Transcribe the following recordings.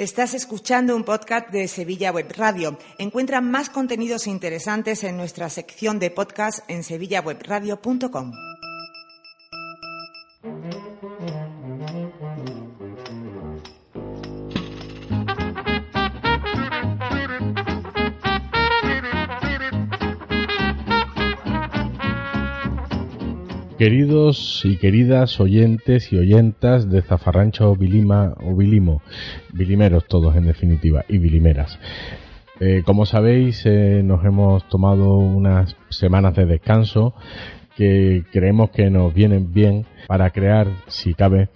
Estás escuchando un podcast de Sevilla Web Radio. Encuentra más contenidos interesantes en nuestra sección de podcast en sevillawebradio.com. Queridos y queridas oyentes y oyentas de Zafarrancho Vilima o Vilimo, Vilimeros todos en definitiva, y Vilimeras. Eh, como sabéis, eh, nos hemos tomado unas semanas de descanso que creemos que nos vienen bien para crear, si cabe,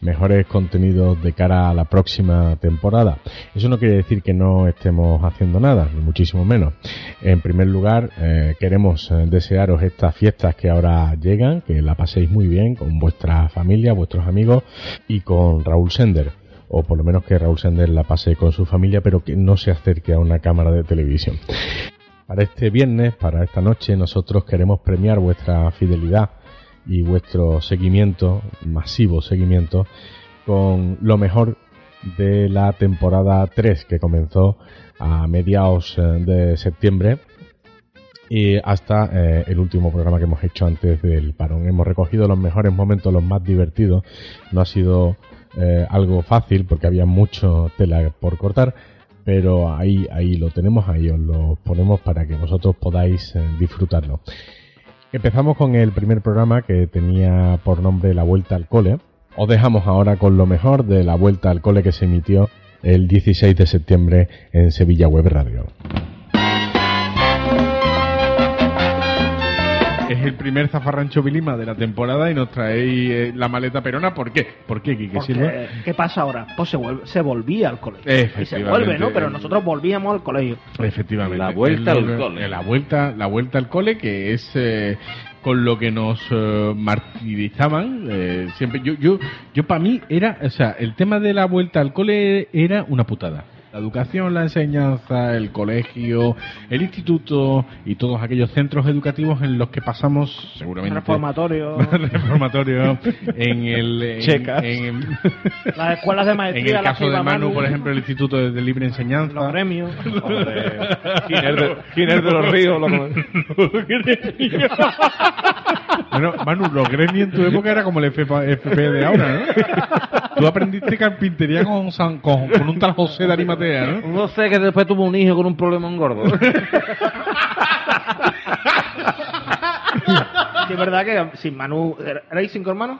mejores contenidos de cara a la próxima temporada. Eso no quiere decir que no estemos haciendo nada, ni muchísimo menos. En primer lugar, eh, queremos eh, desearos estas fiestas que ahora llegan, que la paséis muy bien con vuestra familia, vuestros amigos y con Raúl Sender o por lo menos que Raúl Sender la pase con su familia, pero que no se acerque a una cámara de televisión. Para este viernes, para esta noche, nosotros queremos premiar vuestra fidelidad y vuestro seguimiento, masivo seguimiento, con lo mejor de la temporada 3 que comenzó a mediados eh, de septiembre y hasta eh, el último programa que hemos hecho antes del parón. Hemos recogido los mejores momentos, los más divertidos. No ha sido eh, algo fácil porque había mucho tela por cortar, pero ahí, ahí lo tenemos, ahí os lo ponemos para que vosotros podáis eh, disfrutarlo. Empezamos con el primer programa que tenía por nombre La Vuelta al Cole. Os dejamos ahora con lo mejor de La Vuelta al Cole que se emitió el 16 de septiembre en Sevilla Web Radio. Es el primer zafarrancho Vilima de la temporada y nos traéis eh, la maleta perona. ¿Por qué? ¿Por qué, Quique Porque, Silva? ¿Qué pasa ahora? Pues se, vuelve- se volvía al colegio. Y se Efectivamente. vuelve, ¿no? Pero nosotros volvíamos al colegio. Efectivamente. La vuelta al cole. La vuelta, la vuelta al cole, que es eh, con lo que nos eh, martirizaban. eh, siempre, yo, yo, yo para mí era, o sea, el tema de la vuelta al cole era una putada. La educación, la enseñanza, el colegio, el instituto y todos aquellos centros educativos en los que pasamos seguramente Reformatorio, reformatorio en el en- Checas. en- las escuelas de en maestría, el las caso de iba Manu, por ejemplo, el Instituto de, de Libre Enseñanza. los gremios. Giner de, de los Ríos. lo- Bueno, Manu, los gremios en tu época era como el FP, FP de ahora, ¿no? Tú aprendiste carpintería con, San- con, con un tal José de Arimatea, ¿no? No sé que después tuvo un hijo con un problema en gordo. Es verdad que si Manu. ¿Erais cinco hermanos?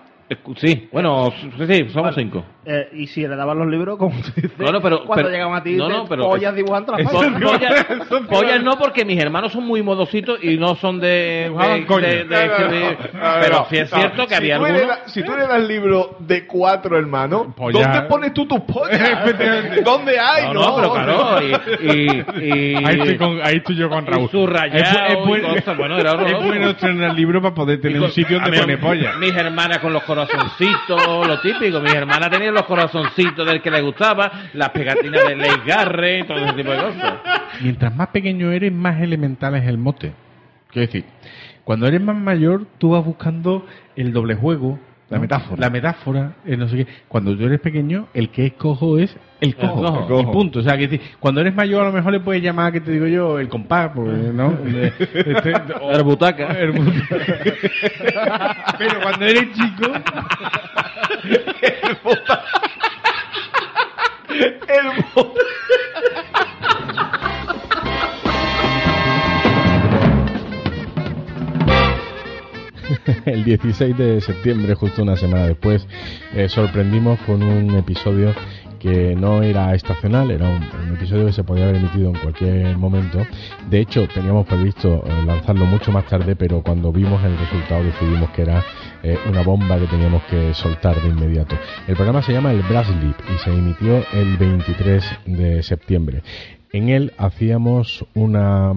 Sí, bueno, sí, sí, somos Vale. cinco. Eh, y si heredaban los libros, como tú dices, Bueno, pero- cuando pero- llegaban a ti, no, te- no, pero- pollas dibujando las Po- manos. pollas, pollas no, porque mis hermanos son muy modositos y no son de. Dibujaban de- coño. de- de escribir. Pero sí es cierto que si había algunos. heredas- si tú heredas el libro de cuatro hermanos, ¿dónde pones tú tus pollas? ¿Dónde hay? No, no, pero claro, y. y, y Ahí estoy, con, ahí estoy yo con Raúl. y subrayado Es bu- es y bueno- era horroroso. Es bueno estrenar el libro para poder tener un sitio donde mí- pone polla. Mis hermanas con los corazoncitos, lo típico. Mis hermanas tenían los corazoncitos del que les gustaba, las pegatinas de Ley Garre, todo ese tipo de cosas. Mientras más pequeño eres, más elemental es el mote. Quiero decir, cuando eres más mayor, tú vas buscando el doble juego. La metáfora. La metáfora, el no sé qué. Cuando tú eres pequeño, el que es cojo es el cojo. cojo. El cojo. Y punto. O sea, que cuando eres mayor, a lo mejor le puedes llamar, que te digo yo, el compás, pues, ¿no? Este, o- El butaca. el butaca. Pero cuando eres chico, el 16 de septiembre, justo una semana después, eh, sorprendimos con un episodio que no era estacional, era un, un episodio que se podía haber emitido en cualquier momento. De hecho, teníamos previsto eh, lanzarlo mucho más tarde, pero cuando vimos el resultado decidimos que era eh, una bomba que teníamos que soltar de inmediato. El programa se llama El Brass Leap y se emitió el 23 de septiembre. En él hacíamos un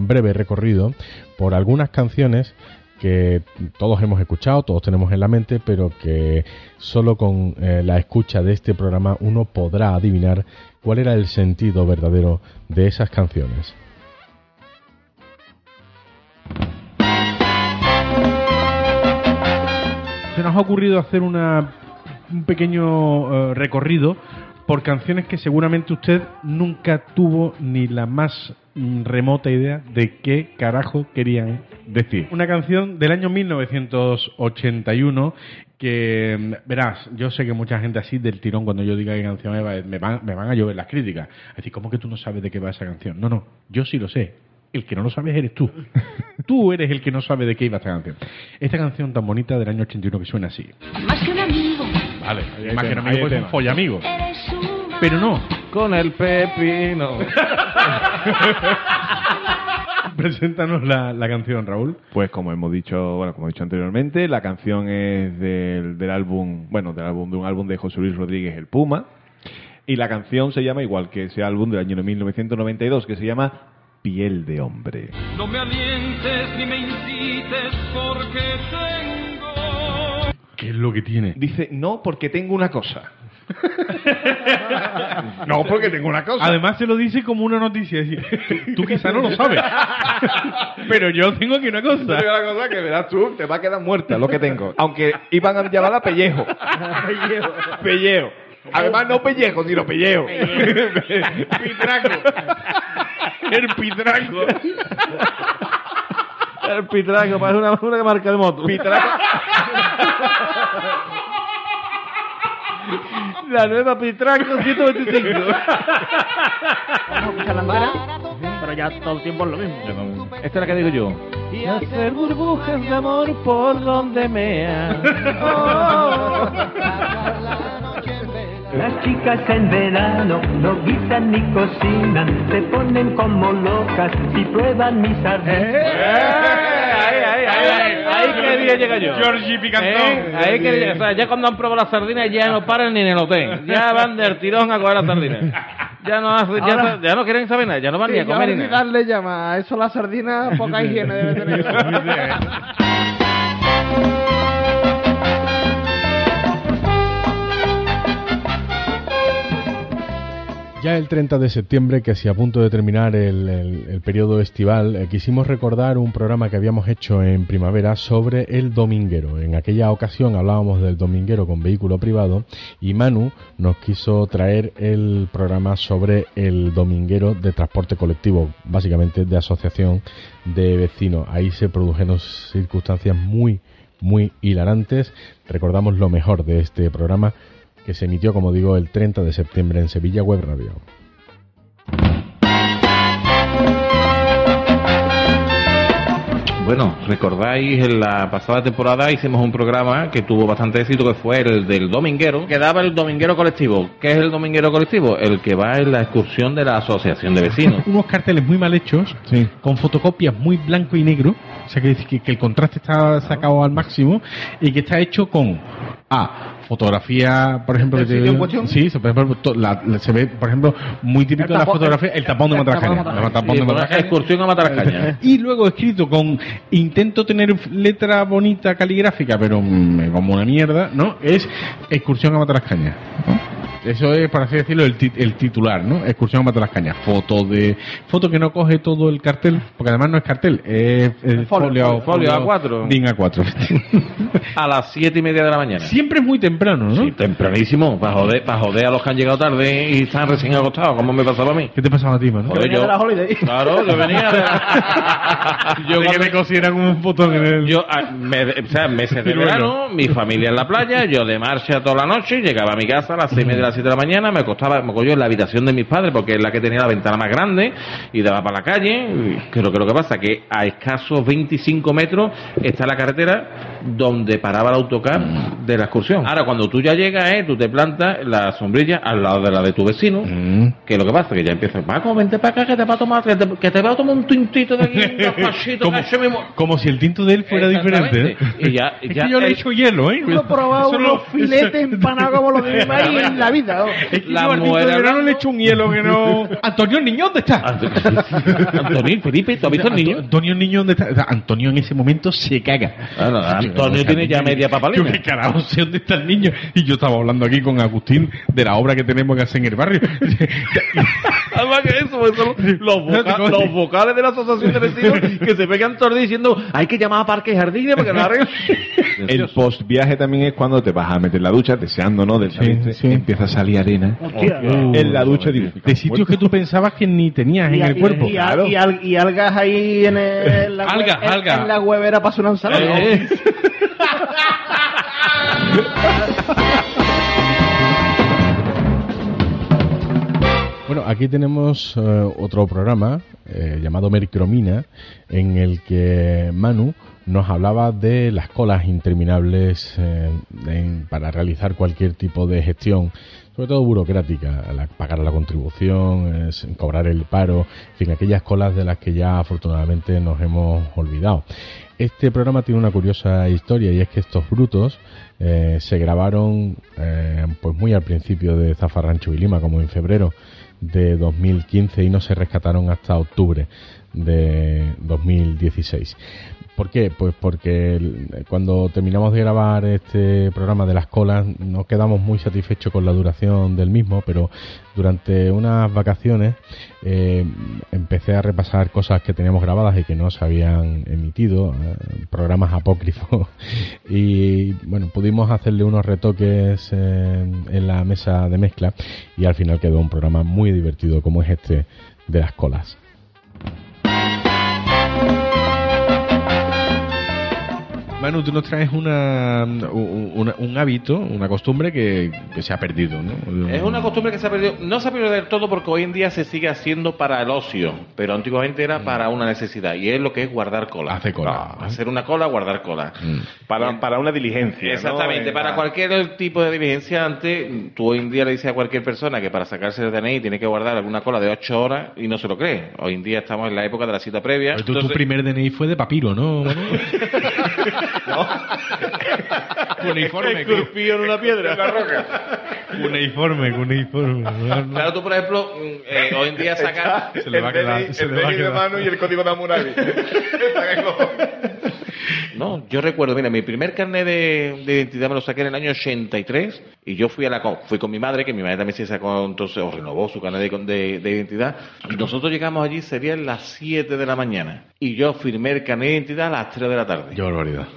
breve recorrido por algunas canciones que todos hemos escuchado, todos tenemos en la mente, pero que solo con eh, la escucha de este programa uno podrá adivinar cuál era el sentido verdadero de esas canciones. Se nos ha ocurrido hacer una, un pequeño eh, recorrido por canciones que seguramente usted nunca tuvo ni la más mm, remota idea de qué carajo querían decir. Una canción del año 1981 que, mm, verás, yo sé que mucha gente así del tirón cuando yo diga qué canción es, va- me van, me van a llover las críticas. Es decir, ¿cómo que tú no sabes de qué va esa canción? No, no, yo sí lo sé. El que no lo sabes eres tú. Tú eres el que no sabe de qué iba esta canción. Esta canción tan bonita del año 81 que suena así. Más que un amigo, Vale, hay más que un amigo, pues un eres un Pero no, Con el pepino. Preséntanos la, la canción, Raúl. Pues como hemos dicho, bueno, como he dicho anteriormente, la canción es del, del álbum, bueno, del álbum de un álbum de José Luis Rodríguez El Puma. Y la canción se llama igual que ese álbum del año 1992, que se llama Piel de hombre. No me alientes ni me incites porque tengo ¿Qué es lo que tiene? Dice, no, porque tengo una cosa. no, porque tengo una cosa. Además se lo dice como una noticia. es decir, tú, tú quizá no lo sabes. Pero yo tengo aquí una Tengo cosa. una cosa que verás tú, te va a quedar muerta lo que tengo. Aunque iban a llamarla pellejo. pellejo. Además, no pellejo, sino pellejo. Pitraco. El pitraco. El pitraco, parece una, una marca de moto. La nueva Pitraco 125. Vamos a escuchar la entera, pero ya todo el tiempo es lo mismo. Esta es la que digo yo. Y hacer burbujas de amor por donde mea. Las chicas en verano no guisan ni cocinan, se ponen como locas si prueban mis sardinas. Ahí, ahí, ahí, ahí, ahí quería llegar yo. Georgie Picantón. ¿Eh? Ahí quería llegar. O sea, ya cuando han probado las sardinas ya no paran ni en el hotel. Ya van del tirón a coger las sardinas. Ya no, hace- ya, Ahora- ya no quieren saber nada, ya no van ni a comer ni nada. darle llama a eso la sardina, poca higiene debe tener. El 30 de septiembre, casi a punto de terminar el periodo estival, eh, quisimos recordar un programa que habíamos hecho en primavera sobre el dominguero. En aquella ocasión hablábamos del dominguero con vehículo privado y Manu nos quiso traer el programa sobre el dominguero de transporte colectivo, básicamente de asociación de vecinos. Ahí se produjeron circunstancias muy, muy hilarantes. Recordamos lo mejor de este programa que se emitió, como digo, el 30 de septiembre en Sevilla Web Radio. Bueno, recordáis en la pasada temporada hicimos un programa que tuvo bastante éxito que fue el del dominguero, que daba el dominguero colectivo. ¿Qué es el dominguero colectivo? El que va en la excursión de la asociación de vecinos. Unos carteles muy mal hechos, con fotocopias muy blanco y negro, o sea que, que, que el contraste está sacado al máximo y que está hecho con A. Fotografía, por ejemplo, ¿Del que te- sí, se, por ejemplo, to- la- la- se ve, por ejemplo, muy típico de la fotografía, el tapón de el tapón de Matarascaña. Matarascaña. El tapón Sí, de Matarascaña. excursión a Matarascaña. Y luego escrito con intento tener letra bonita caligráfica, pero mm, como una mierda, ¿no? Es excursión a Matarascaña. ¿no? Eso es, por así decirlo, el, tit el titular, ¿no? Excursión a Mata las Cañas. Foto de. Foto que no coge todo el cartel, porque además no es cartel, es, es folio, A4. A4. a las 7 y media de la mañana. Siempre es muy temprano, ¿no? Sí, tempranísimo. Para joder, para joder a los que han llegado tarde y están recién acostados, como me pasaba a mí. ¿Qué te pasaba a ti, mano? Joder, yo, holiday. Claro, yo venía yo que me cosieran un botón en el... Yo, ah, me, o sea, meses de verano, mi familia en la playa, yo de marcha toda la noche, llegaba a mi casa a las 6 y media de la 7 de la mañana, me acostaba, me cogió en la habitación de mis padres porque es la que tenía la ventana más grande y daba para la calle. Creo que lo que pasa que a escasos 25 metros está la carretera donde paraba el autocar de la excursión. Ahora, cuando tú ya llegas, eh, tú te plantas la sombrilla al lado de la de tu vecino, Mm. que lo que pasa que ya empieza, Paco, vente para acá que te va a tomar, que te, que te va a tomar un tintito de aquí, un como, que mu-". como si el tinto de él fuera diferente. ¿eh? Y ya- es ya que yo le he hecho hielo, ¿eh? Yo he probado unos no- filetes empanados como los de mi país en la vida. ¿no? Es que La yo al tinto mujer de verano hablando- le he hecho un hielo que no. Antonio Niño, ¿dónde está? Antonio, Felipe, ¿tú has visto el niño? Antonio Niño, ¿dónde está? Antonio en ese momento se caga. Ah, no, Antonio tiene ya media papalina. Yo qué carajo sé dónde está el niño. Y yo estaba hablando aquí con Agustín de la obra que tenemos que hacer en el barrio. Además que eso, pues, son los, voca- los vocales de la asociación de vecinos que se pegan todos diciendo hay que llamar a Parque y Jardines porque no arreglan. El post viaje también es cuando te vas a meter en la ducha, deseando, ¿no? Del Sí, sí. empieza a salir arena Hostia. en la ducha. De sitios que tú pensabas que ni tenías en Y- el y- cuerpo. Y, al- y al- y algas ahí en, el, la, Algas, en- algas. en la huevera para una ensalada. Eh, Bueno, aquí tenemos eh, otro programa eh, llamado Mercromina, en el que Manu nos hablaba de las colas interminables eh, en- para realizar cualquier tipo de gestión, sobre todo burocrática, la- pagar la contribución, cobrar el paro, en fin, aquellas colas de las que ya afortunadamente nos hemos olvidado. Este programa tiene una curiosa historia y es que estos brutos eh, se grabaron eh, pues muy al principio de Zafarrancho y Lima, como en febrero de 2015 y no se rescataron hasta octubre de 2016. ¿Por qué? Pues porque cuando terminamos de grabar este programa de las colas nos quedamos muy satisfechos con la duración del mismo, pero durante unas vacaciones eh, empecé a repasar cosas que teníamos grabadas y que no se habían emitido, eh, programas apócrifos, y bueno, pudimos hacerle unos retoques en, en la mesa de mezcla y al final quedó un programa muy divertido como es este de las colas. Thank you. Manu, tú nos traes una, un, una- un hábito, una costumbre que, que se ha perdido, ¿no? Es una costumbre que se ha perdido, no se ha perdido del todo porque hoy en día se sigue haciendo para el ocio, pero antiguamente era para una necesidad y es lo que es guardar cola. Hace cola. Ah, hacer una cola, guardar cola. para, para una diligencia. Exactamente, Eh, para cualquier tipo de diligencia antes, tú hoy en día le dices a cualquier persona que para sacarse el DNI tiene que guardar alguna cola de 8 horas y no se lo cree. Hoy en día estamos en la época de la cita previa. Pero tú, tu primer DNI fue de papiro, ¿no? Manu? Uniforme, Esculpido en una piedra. En la roca. Uniforme, uniforme. Claro, tú por ejemplo, eh, hoy en día sacas... Se le va a quedar. Se el le va a DNI de mano y el código de Hammurabi. No, yo recuerdo, mira, mi primer carnet de, de identidad me lo saqué en el año 83 y yo fui a la fui con mi madre, que mi madre también se sacó entonces, o renovó su carnet de, de- de identidad, y nosotros llegamos allí, serían las 7 de la mañana, y yo firmé el carnet de identidad a las 3 de la tarde. Qué barbaridad.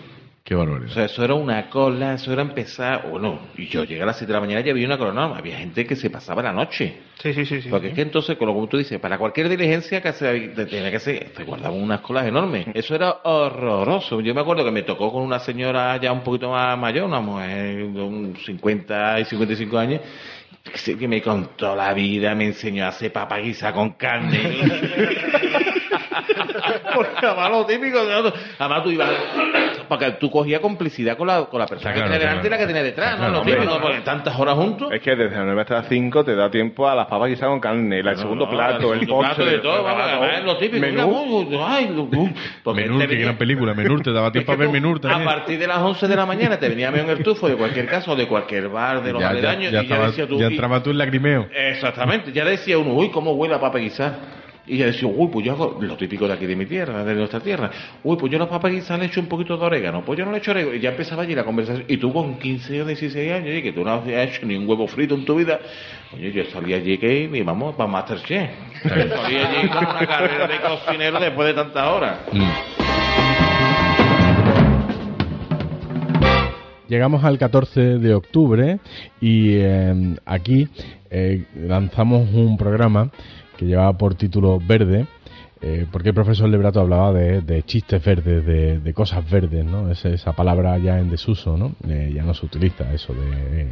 Qué O barbaridad. sea, eso era una cola, eso era empezar, bueno, y yo llegué a las 7 de la mañana y había una cola, no, había gente que se pasaba la noche. Sí, sí, sí. sí. Porque es que entonces, que tú dices, para cualquier diligencia que se tenía que ser, se guardaban unas colas enormes. Eso era horroroso. Yo me acuerdo que me tocó con una señora ya un poquito más mayor, una mujer de un 50 y 55 años, que sí que me contó la vida, me enseñó a hacer papa guisa con carne. Porque además lo típico, ¿no? además tú ibas, porque tú cogías complicidad con la, con la persona claro, que tenía delante está y la que tenía detrás, claro, ¿no? Lo típico, claro. porque tantas horas juntos. Es que desde las 9 hasta las 5 te da tiempo a las papas guisadas con carne, el segundo No, plato, el segundo postre. plato de todo, el vamos, además lo típico. menú. Mira, uy, ay, lo- porque Menur, te qué gran película. Menur, te daba tiempo a es ver Menur A también. partir de las 11 de la mañana te venía en el tufo de cualquier caso, de cualquier bar, de los Ya, ya, aledaños, ya y ya estaba, decía tú... ya y- entraba tú en lagrimeo. Exactamente, ya decía uno, uy, cómo huele a papa guisada. Y ya decía, uy, pues yo hago lo típico de aquí de mi tierra, de nuestra tierra. Uy, pues yo a la papa guisada le echo un poquito de orégano. Pues yo no le echo orégano. Y ya empezaba allí la conversación. Y tú con 15 o 16 años, y que tú no habías hecho ni un huevo frito en tu vida. Oye, yo salí allí que y vamos para Masterchef. Yo salí allí con una carrera de cocinero después de tantas horas. Llegamos al 14 de octubre y eh, aquí eh, lanzamos un programa que llevaba por título Verde, eh, porque el profesor Lebrato hablaba de, chistes verdes, de, cosas verdes, ¿no? Esa, palabra ya en desuso, ¿no? Eh, ya no se utiliza eso de... eh,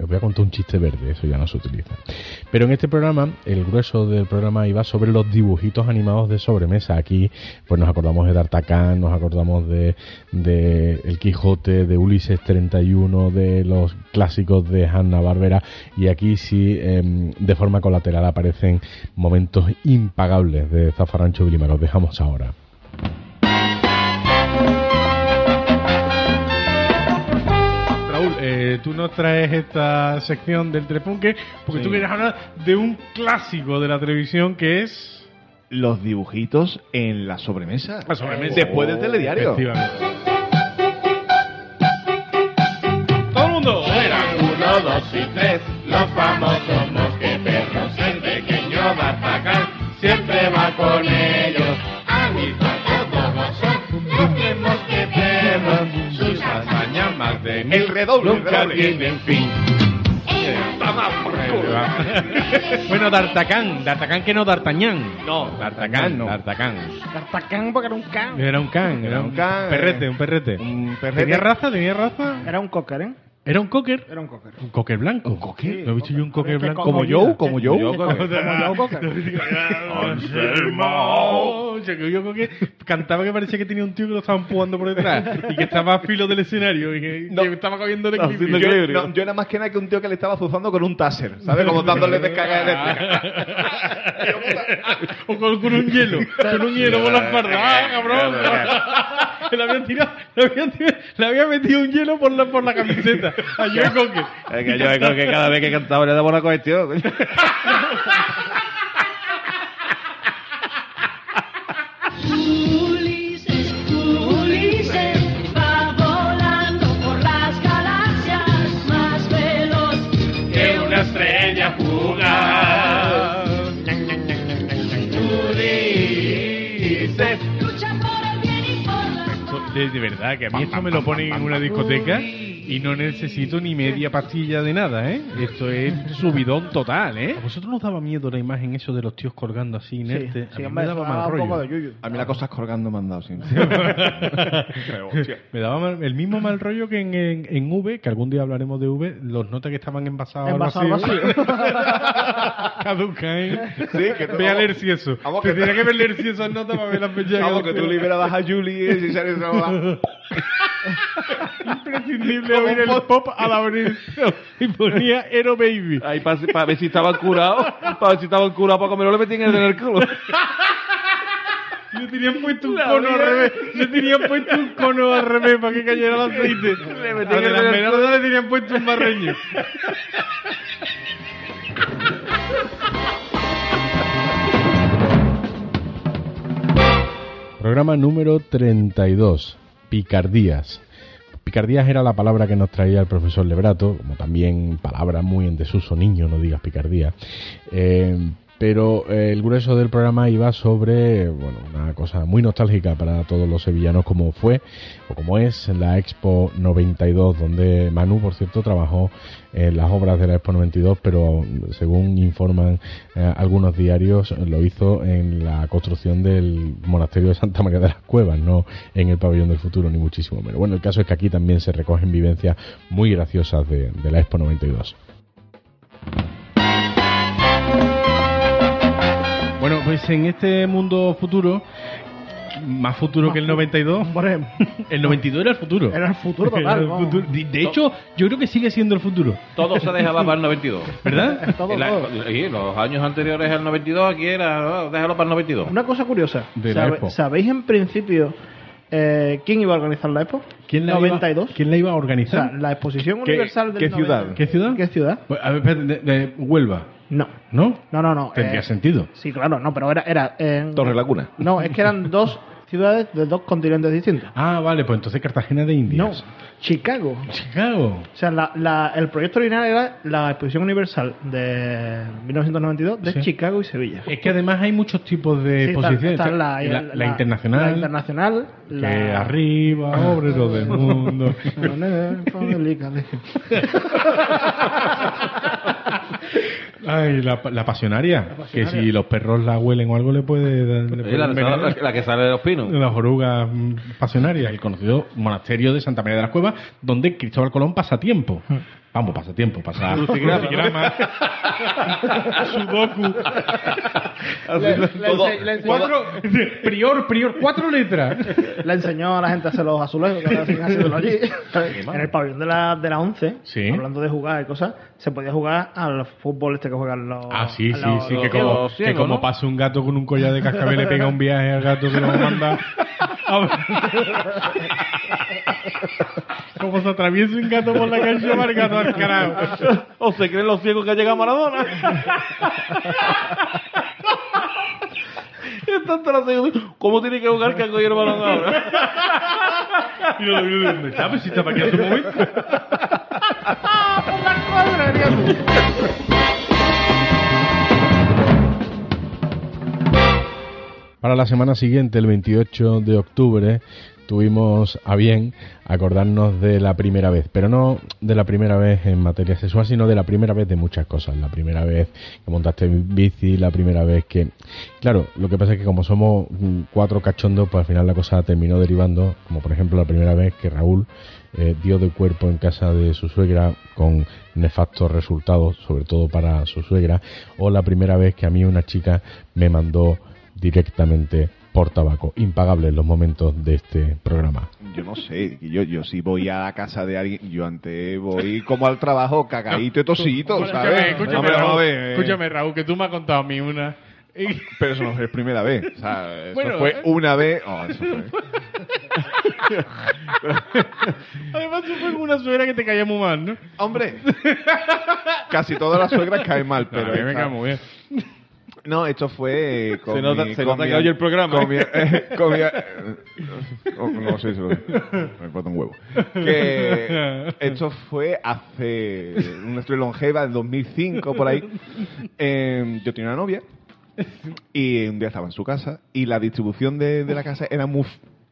os voy a contar un chiste verde, eso ya no se utiliza. Pero en este programa, el grueso del programa iba sobre los dibujitos animados de sobremesa. Aquí, pues nos acordamos de D'Artagnan, nos acordamos de, de El Quijote, de Ulises 31, de los clásicos de Hanna Barbera. Y aquí sí, em, de forma colateral, aparecen momentos impagables de Los dejamos ahora. Raúl, eh, tú nos traes esta sección del Telepunque porque tú quieres hablar de un clásico de la televisión que es... Los dibujitos en la sobremesa. La sobremesa. Después del telediario. Efectivamente. ¡Todo el mundo! uno, dos y tres, los famosos con ellos. A mi todos son los que mosqueteros. Sus hazañas más de mil El redoble, nunca redoble. tienen fin. bueno, D'Artacán, D'Artacán que no D'Artagnan. No, D'Artagnan, no. D'Artagnan. D'Artagnan porque era un can. Era un can, Era un can, perrete, eh, un perrete. un perrete. ¿Tenía raza? ¿Tenía raza? Era un cocker, ¿eh? ¿Era un cocker? Era un cocker. Un cocker blanco. ¿Un cocker? ¿Lo he visto yo un cocker blanco? como Joe, como. Yo, Como yo. Anselmo. Yo creo que cantaba que parecía que tenía un tío que lo estaba empujando por detrás y que estaba a filo del escenario y que, No. que estaba cogiendo el equilibrio. equilibrio. No, yo era más que nada que un tío que le estaba azuzando con un taser, ¿sabes? Como dándole descarga eléctrica. o con, con un hielo, con un hielo por la espalda. ¡Ah, cabrón! le, había tirado, le, había tirado- le había metido un hielo por la, por la camiseta. A Joe Cocker. Es que yo creo que cada vez que cantaba le daba una cuestión. De, de verdad, que a mí esto me lo ponen en una discoteca y no necesito ni media pastilla de nada, ¿eh? Esto es subidón total, ¿eh? ¿A vosotros nos daba miedo la imagen eso de los tíos colgando así inertes? Sí, a mí me daba mal rollo. de. A mí las cosas colgando me han dado, sí. me daba mal- el mismo mal rollo que en, en, en V, que algún día hablaremos de V, los notas que estaban envasados, Envasado al vacío. Caduca, ¿eh? Sí, que tú- Ve a leer si eso. Tendría que ver leer si esas notas para ver las fechas. Vamos, que tú liberabas a Julie y sale Imprescindible oír el pop al abrir. y ponía Hero Baby. Ahí para ver si estaban curados, para ver si estaban curados para comer, no le metían el en el culo. Le tenían puesto un cono al revés. Le tenían puesto un cono al revés para que cayera el aceite. Le A metían el las le tenían puesto un barreño. Programa número 32. Picardías. Picardías era la palabra que nos traía el profesor Lebrato, como también palabra muy en desuso, niño, no digas picardía. Eh, pero eh, el grueso del programa iba sobre bueno, una cosa muy nostálgica para todos los sevillanos, como fue o como es la Expo 92, donde Manu, por cierto, trabajó en las obras de la Expo 92, pero según informan eh, algunos diarios, lo hizo en la construcción del monasterio de Santa María de las Cuevas, no en el pabellón del futuro, ni muchísimo menos. Bueno, el caso es que aquí también se recogen vivencias muy graciosas de, de la Expo 92. Bueno, pues en este mundo futuro, más futuro que el 92, Hombre, el 92 era el futuro. era el futuro Era total. el futuro. De, de hecho, yo creo que sigue siendo el futuro, Todo se dejaba para el 92. ¿verdad? Todo, la- todo. y los años anteriores al 92, aquí era, oh, déjalo para el 92. Una cosa curiosa. De la ¿sabe- Expo. ¿Sabéis en principio eh, quién iba a organizar la Expo? ¿Quién la 92. Iba, ¿Quién la iba a O sea, organizar? la exposición ¿Qué- universal del qué ciudad? 90. ¿Qué ciudad? ¿Qué ciudad? Pues, a ver, espérate, de, de Huelva, No. ¿no? No, no, no. Tendría eh, sentido. Sí, claro, no, pero era. era en- Torre Laguna. No, es que eran dos ciudades de dos continentes distintos. Ah, vale, pues entonces Cartagena de No, Indias. Chicago. Chicago. O sea, la, la- el proyecto original era la exposición universal de 1992 de Sí. Chicago y Sevilla. Es que además hay muchos tipos de Sí, exposiciones. está Está la, la internacional, La internacional. que la- arriba, obrero del mundo. Ay, la, la pasionaria, Que si los perros la huelen o algo le puede dar. le puede la, que sale de los pinos. Las orugas mm, pasionarias, el conocido monasterio de Santa María de las Cuevas, donde Cristóbal Colón pasa tiempo. Vamos, pasa tiempo, pasa crucigrama, sudoku. Le- le ense- le enseñó- Cuatro, prior, prior, cuatro letras. le enseñó a la gente a hacer los azulejos que ahora siguen haciéndolo allí. en el pabellón de la, de la 11, Sí. hablando de jugar y cosas, se podía jugar al fútbol este que juegan los. Ah, sí, sí, los- sí, los que como, los que como ¿no? pasa un gato con un collar de cascabel le pega un viaje al gato que lo manda. a- como se atraviesa un gato por la calle, va el gato al carajo. ¿O se creen los ciegos que ha llegado Maradona? ¿Cómo tiene que jugar que ha cogido el balón ahora? Y lo ¿dónde está? Pues si estaba aquí hace un momento. Para la semana siguiente, el 28 de octubre, tuvimos a bien acordarnos de la primera vez, pero no de la primera vez en materia sexual, sino de la primera vez de muchas cosas. La primera vez que montaste bici, la primera vez que... Claro, lo que pasa es que como somos cuatro cachondos, pues al final la cosa terminó derivando, como por ejemplo la primera vez que Raúl eh, dio de cuerpo en casa de su suegra con nefastos resultados, sobre todo para su suegra, o la primera vez que a mí una chica me mandó directamente por tabaco. Impagable en los momentos de este programa. Yo no sé, yo, yo si voy a la casa de alguien, yo antes voy como al trabajo cagadito y tosito, ¿sabes? Escúchame, No, Raúl, escúchame, Raúl, que tú me has contado a mí una. Pero eso no es primera vez. O sea, eso Bueno, fue eh. una vez. Oh, eso fue. Además, tú fue con una suegra que te caía muy mal, ¿no? Hombre, casi todas las suegras caen mal, pero. a mí me cae muy bien. No, esto fue eh, con Se nota- mi- se con nota mi- que oye el programa, Con mi, ¿eh? con mi- eh, no, no sé si lo me importa un huevo. Que esto fue hace una historia longeva, en 2005, por ahí. Eh, yo tenía una novia y un día estaba en su casa y la distribución de, de la casa era muy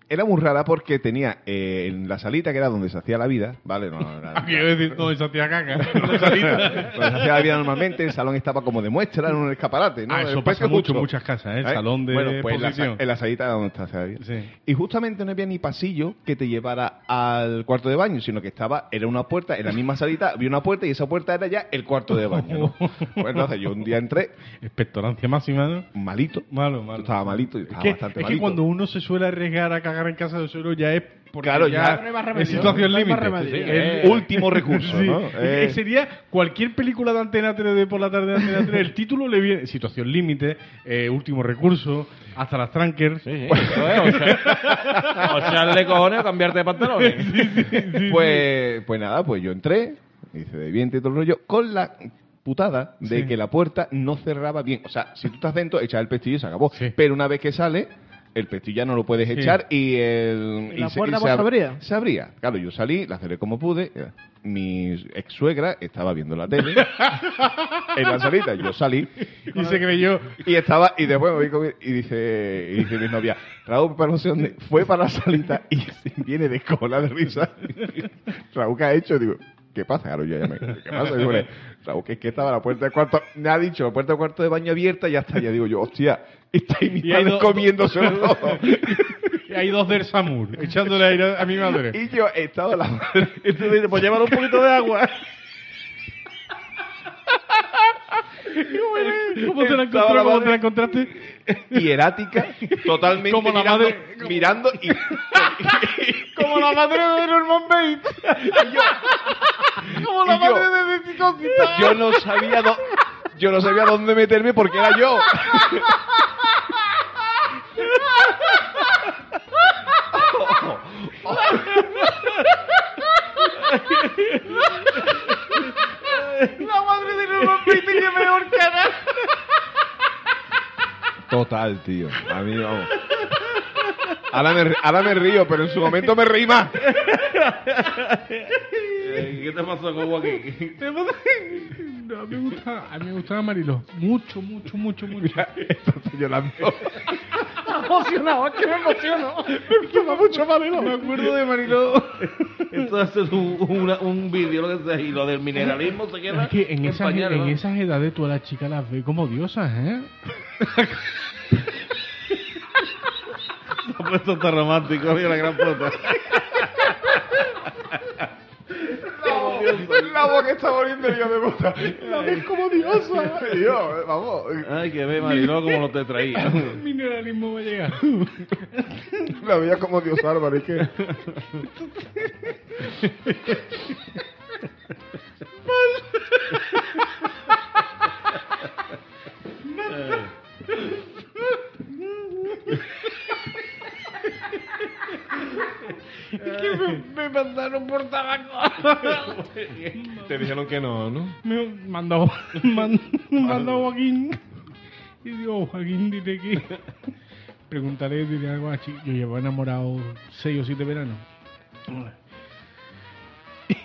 era muy rara porque tenía eh, en la salita que era donde se hacía la vida, ¿vale? No, no, era- Quiero decir, donde se hacía caca. La salita. donde se hacía la vida normalmente, el salón estaba como de muestra, en un escaparate, ¿no? Ah, eso pasa mucho en muchas casas, ¿eh? El ¿Eh? salón de bueno, pues en la, en la salita era donde se vida. Sí. Y justamente no había ni pasillo que te llevara al cuarto de baño, sino que estaba, era una puerta, en la misma salita había una puerta y esa puerta era ya el cuarto de baño, ¿no? Pues entonces yo un día entré, Expectorancia máxima, ¿no? malito, Malo, yo malo. estaba malito, yo Es estaba que, bastante es que malito. cuando uno se suele arriesgar a cagar en casa de suelo ya es porque Claro, ya, ya- No hay más es situación no límite. Sí, Eh, el- último recurso, Sí. ¿no? Eh, Sería cualquier película de Antena 3 de por la tarde de Antena 3, el título le viene situación límite, eh, último recurso, hasta las trankers. Sí, sí, o, sea- o echarle cojones o cambiarte de pantalones. pues, pues nada, pues yo entré, hice de viento y todo el rollo, con la putada de Sí. que la puerta no cerraba bien. O sea, si tú estás dentro, echas el pestillo y se acabó. Sí. Pero una vez que sale, el pestillo ya no lo puedes Sí. echar y el... ¿Y la puerta se pues ab- se abría? Se abría. Claro, yo salí, la cerré como pude. Mi ex suegra estaba viendo la tele en la salita. Yo salí Y se creyó. y estaba, y después me vi con- y dice, y dice mi novia, Raúl, para no sé dónde, fue para la salita y viene de cola de risa. Raúl, ¿qué ha hecho? Digo, ¿qué pasa? Claro, yo ya me, ¿qué pasa? Digo, Raúl, que es que estaba la puerta del cuarto, me ha dicho, la puerta del cuarto de baño abierta y ya está, ya digo yo, hostia, Y madre dos- comiéndoselo todo. Y hay dos del Samur, echándole aire a mi madre. Y yo estaba la madre, Entonces dice, pues llévalo un poquito de agua. ¿Cómo te la, Estaba la encontró? ¿Cómo madre- te la encontraste? hierática, totalmente Como la mirando, madre- mirando y, Como la madre de Norman Bates. Como la Y yo- madre de yo no sabía dó- yo no sabía dónde meterme porque era yo. La madre de Norman Bates tiene mejor cara. Total, tío. A mí, vamos. Ahora me, ahora me río, pero en su momento me reí más. ¿Qué te pasó con Joaquín? No, a mí me gusta, a mí me gustaba Mariló. Mucho, mucho, mucho, mucho. Yo la veo. emocionado, es que me emociono. Me gustaba mucho Mariló. Me acuerdo de Mariló. Entonces un, una- un vídeo, lo que sea, y lo del mineralismo se queda Es que en, esas, pañales, en ¿no? esas edades tú a las chicas las ves como diosas, ¿eh? Se ha puesto tan romántico, mira la gran puta. La boca está volviendo hijo de puta. La ves como diosa. Tío, vamos. Ay, que ve, Mariló, como lo te traía. Mineralismo va a llegar. La veía como Dios Álvaro, es que. me mandaron por tabaco. Te dijeron que no, ¿no? Me mandó, man- mandó a Joaquín. Y digo, Joaquín, dile que. Preguntaré, dile algo a. Yo llevo enamorado seis o siete veranos.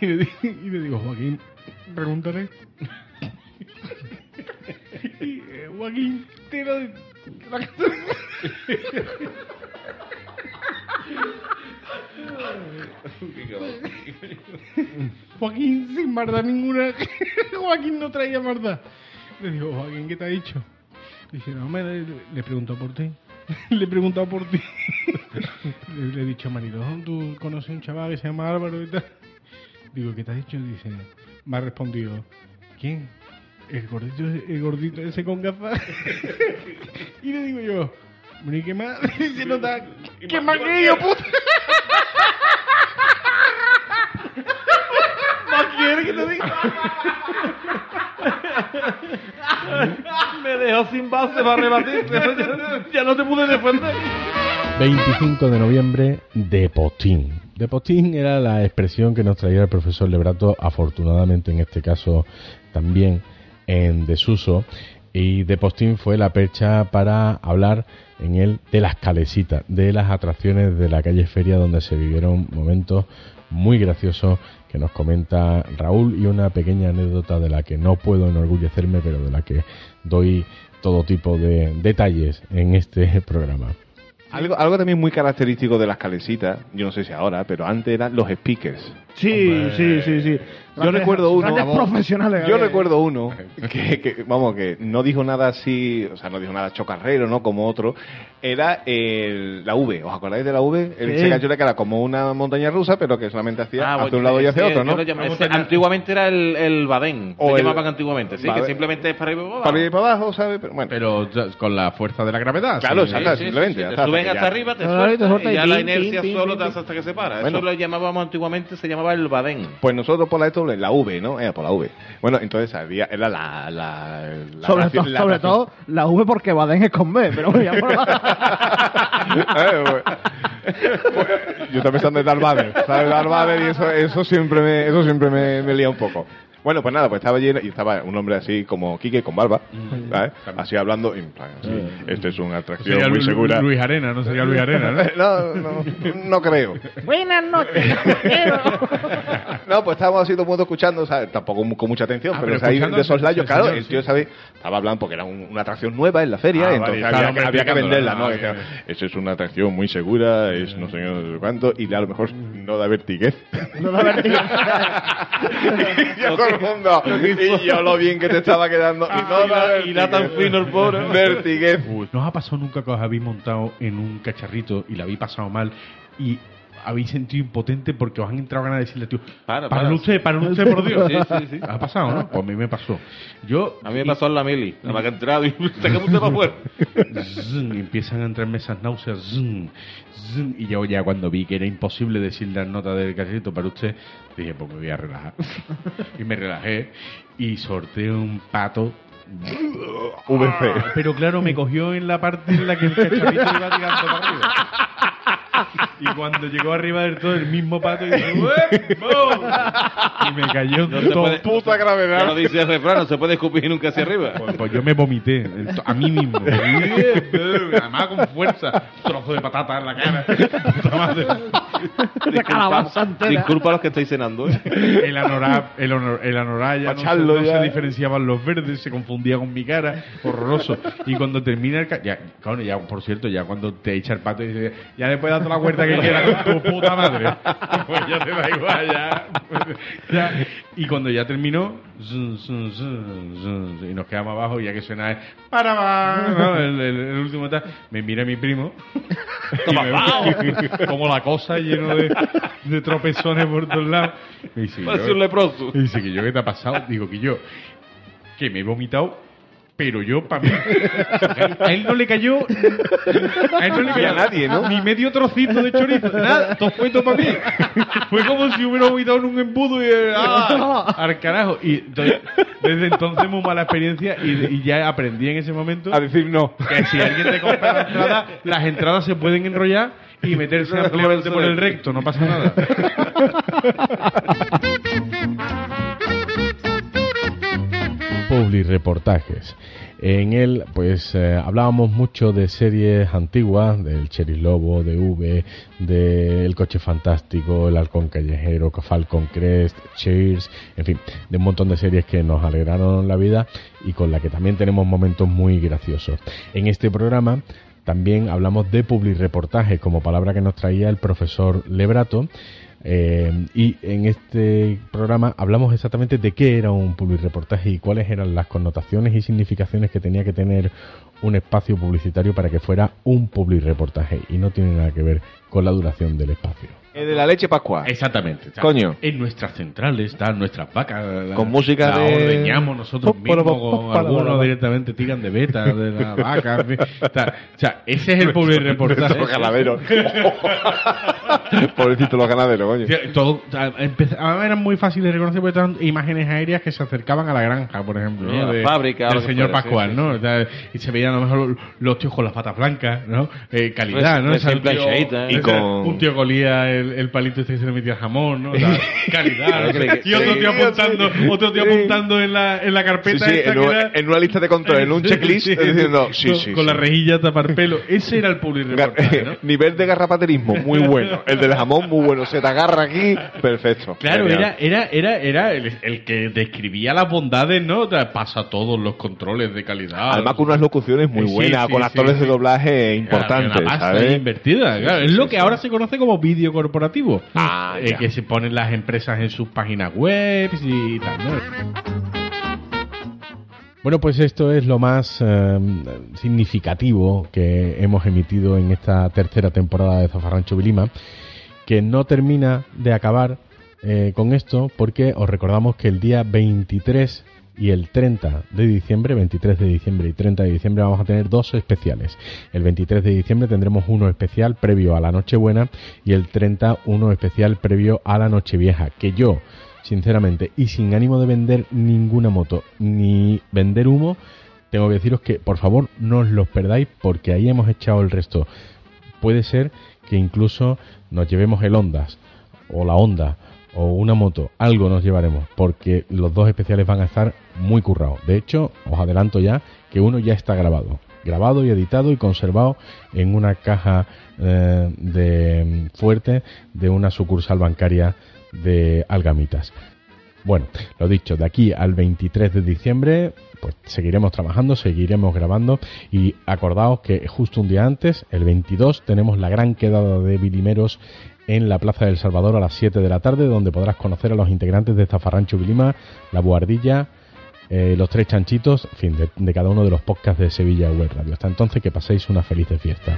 Y le, di- y le digo, Joaquín, pregúntale. Y, eh, Joaquín, te lo, Joaquín sin maldad ninguna. Joaquín no traía maldad. Le digo, Joaquín, ¿qué te ha dicho? Dice, no, me le, preguntó por ti. le he preguntado por ti. le, le he dicho, marido, ¿tú conoces un chaval que se llama Álvaro y tal? Digo, ¿qué te ha dicho? Dice, me ha respondido, ¿quién? El gordito, el gordito ese con gafas. y le digo yo, bueno, ¿y qué más? Se nota, ¿qué más que yo, puta? ¿Más quieres que te diga? Me dejó sin base para rebatir. ya, no te pude defender. 25 de noviembre de postín. De postín era la expresión que nos traía el profesor Lebrato, afortunadamente en este caso también en desuso. Y de postín fue la percha para hablar en él de las calesitas, de las atracciones de la calle Feria donde se vivieron momentos muy graciosos que nos comenta Raúl y una pequeña anécdota de la que no puedo enorgullecerme, pero de la que doy todo tipo de detalles en este programa. Algo, algo también muy característico de las calesitas, yo no sé si ahora, pero antes eran los speakers. Sí, sí, sí, sí. Yo recuerdo uno. Grandes profesionales. Yo recuerdo uno que, que, vamos, que no dijo nada así, o sea, no dijo nada chocarrero, ¿no? Como otro. Era el, la V, ¿os acordáis de la V? El Sí. Sega Jura, que era como una montaña rusa, pero que solamente hacía Ah, hacia bueno, un lado y hacia otro, ¿no? lo llamo- ese- antiguamente era el, el Badén. O Se el- llamaban antiguamente, sí, Badén. que simplemente es para arriba y para abajo. Para arriba y para abajo, ¿sabes? Pero bueno. Pero ya, con la fuerza de la gravedad. Claro, sí. Sí, sí, simplemente. sí, ya te suben ya- hasta arriba, te Te suelta y ya la inercia solo te hace hasta que se para. Eso lo llamábamos antiguamente, se llamaba el Badén. Pues nosotros por la esto, la V, ¿no? Era por la V. Bueno, entonces había, era la. la, la Sobre, atracción- to- la sobre todo la V porque Baden es con B, pero bueno, ya por Eh, pues, pues, yo estaba pensando en Darth Vader, ¿sabes? Darth Vader y eso, eso siempre, me, eso siempre me, me lía un poco. Bueno, pues nada, pues estaba lleno y estaba un hombre así como Quique con barba, ¿sabes? Así hablando, y en plan, así, este es una atracción Sería muy Lu- segura. Luis Arena, no sería Luis Arena, ¿no? No, no, no creo. Buenas noches, No, pues estábamos así todo el mundo escuchando, ¿sabes? Tampoco mu- con mucha atención, Ah, pero, pero ahí escuchando de soslayo, ese claro, señor, el tío, sí. ¿sabes? Estaba hablando porque era un- una atracción nueva en la feria, Ah, entonces vale, había, que, había que venderla, ¿no? ah. Eso es una atracción muy segura, es no sé no sé cuánto, y a lo mejor no da vertiguez. No da vertigo. y yo todo el mundo, y yo lo bien que te estaba quedando, y no da y la tan vertiguez. fino el pobre. Vertiguez. Uy, ¿No os ha pasado nunca que os habéis montado en un cacharrito y la habéis pasado mal y habéis sentido impotente porque os han entrado ganas de decirle, tío, Para, para, usted, para usted, por Dios? Sí, sí, sí. ¿Ha pasado, no? Pues a mí me pasó. Yo... A mí me pasó en la mili, nada más que he entrado y sacamos usted para afuera. Y empiezan a entrarme esas náuseas. zzzn, zzzn, y yo ya cuando vi que era imposible decir las notas del cacharrito para usted, dije, pues me voy a relajar. y me relajé y sorteé un pato. VC. Pero claro, me cogió en la parte en la que el cacharrito iba tirando para arriba. Y cuando llegó arriba del todo, el mismo pato y, dije, "¡Uepo!". y me cayó No todo. puede- Puta Ya gravedad. lo dice el refrán, no se puede escupir nunca hacia arriba. Pues, pues yo me vomité el a mí mismo. Además con fuerza. Trozo de patata en la cara. Entera. Disculpa a los que estáis cenando, ¿eh? El anorak, el, honor- el ya no, se, no ya. se diferenciaban los verdes, se confundía con mi cara, horroroso. Y cuando termina el... ca- Ya, claro, ya, por cierto, ya cuando te echa el pato y dice, ya le puedes dar toda la vuelta que quiera con tu puta madre. Pues ya te da igual, ya. Ya. Y cuando ya terminó, y nos quedamos abajo y ya que suena es, para va", ¿no? el, el- el último tal, me mira mi primo y me como la cosa lleno de, de tropezones por todos lados. Me dice, Parece yo- un leproso. y dice que yo, ¿qué te ha pasado? Digo que yo, que me he vomitado, pero yo, para mí, a él no le cayó, a él no le Ni cayó a nadie, ¿no? Ni medio trocito de chorizo, nada, todo fue todo para mí. Fue como si hubiera vomitado en un embudo y, ¡ah! al carajo. Y entonces, desde entonces, muy mala experiencia y, y ya aprendí en ese momento A decir no. que si alguien te compra la entrada, las entradas se pueden enrollar y meterse ampliamente por el recto, no pasa nada. Pues Publireportajes. En él, pues eh, hablábamos mucho de series antiguas, del Cherry Lobo, de V, de El Coche Fantástico, El Halcón Callejero, Falcon Crest, Cheers, en fin, de un montón de series que nos alegraron la vida y con la que también tenemos momentos muy graciosos. En este programa también hablamos de publireportajes como palabra que nos traía el profesor Lebrato eh, y en este programa hablamos exactamente de qué era un public reportaje y cuáles eran las connotaciones y significaciones que tenía que tener un espacio publicitario para que fuera un public reportaje y no tiene nada que ver con la duración del espacio. El de la leche pascua. Exactamente. Coño. En nuestras centrales están nuestras vacas. la- Con música la de- ordeñamos nosotros mismos, algunos directamente tiran de beta de la vaca. en fin. O sea, o sea, ese es el public reportaje. Los ganaderos. Pobrecitos los ganaderos, coño. Sí, Todo, empezaba- eran muy fáciles de reconocer porque eran imágenes aéreas que se acercaban a la granja, por ejemplo, Sí, ¿no? la fábrica, del señor Pascual, sí, ¿no? O sea, y se veían a lo mejor los, tíos con las patas blancas, ¿no? Eh, calidad, ¿no? Recién O sea, un tío- ¿eh? Y con- un tío colía el, el palito este que se le metía jamón, ¿no? Sea, calidad. Claro, y otro tío apuntando, otro tío apuntando en la, en la carpeta sí, esta en, que un- era- en una lista de control, en un checklist, diciendo, sí, con, sí, con sí. la rejilla tapar pelo. Ese era el public reportaje, ¿no? Nivel de garrapaterismo, muy bueno. El del jamón, muy bueno. Se te agarra aquí, perfecto. Claro, Genial. era, era, era, era el, el que describía las bondades, ¿no? Pasa todos los controles de calidad. Además con unas locuciones muy Sí, buenas, con actores de doblaje Claro, importantes, una pasta ¿sabes? invertida, claro. es lo que ahora se conoce como vídeo corporativo. Ah, Eh, que se ponen las empresas en sus páginas web y tal, ¿no? Bueno, pues esto es lo más eh, significativo que hemos emitido en esta tercera temporada de Zafarrancho Vilima, que no termina de acabar eh, con esto porque os recordamos que el día 23 y el 30 de diciembre, 23 de diciembre y 30 de diciembre vamos a tener dos especiales. El 23 de diciembre tendremos uno especial previo a la Nochebuena y el 30 uno especial previo a la Nochevieja, que yo sinceramente, y sin ánimo de vender ninguna moto ni vender humo, tengo que deciros que por favor no os los perdáis porque ahí hemos echado el resto. Puede ser que incluso nos llevemos el Ondas o la Honda o una moto, algo nos llevaremos porque los dos especiales van a estar muy currados. De hecho, os adelanto ya que uno ya está grabado. Grabado y editado y conservado en una caja eh, de fuerte de una sucursal bancaria de Algamitas. Bueno, lo dicho, de aquí al 23 de diciembre, pues seguiremos trabajando, seguiremos grabando y acordaos que justo un día antes, el 22, tenemos la gran quedada de bilimeros en la Plaza del Salvador a las 7 de la tarde, donde podrás conocer a los integrantes de Zafarrancho Vilima, La Buhardilla, eh, los tres chanchitos, en fin, de, de cada uno de los podcasts de Sevilla Web Radio. Hasta entonces, que paséis una feliz fiesta.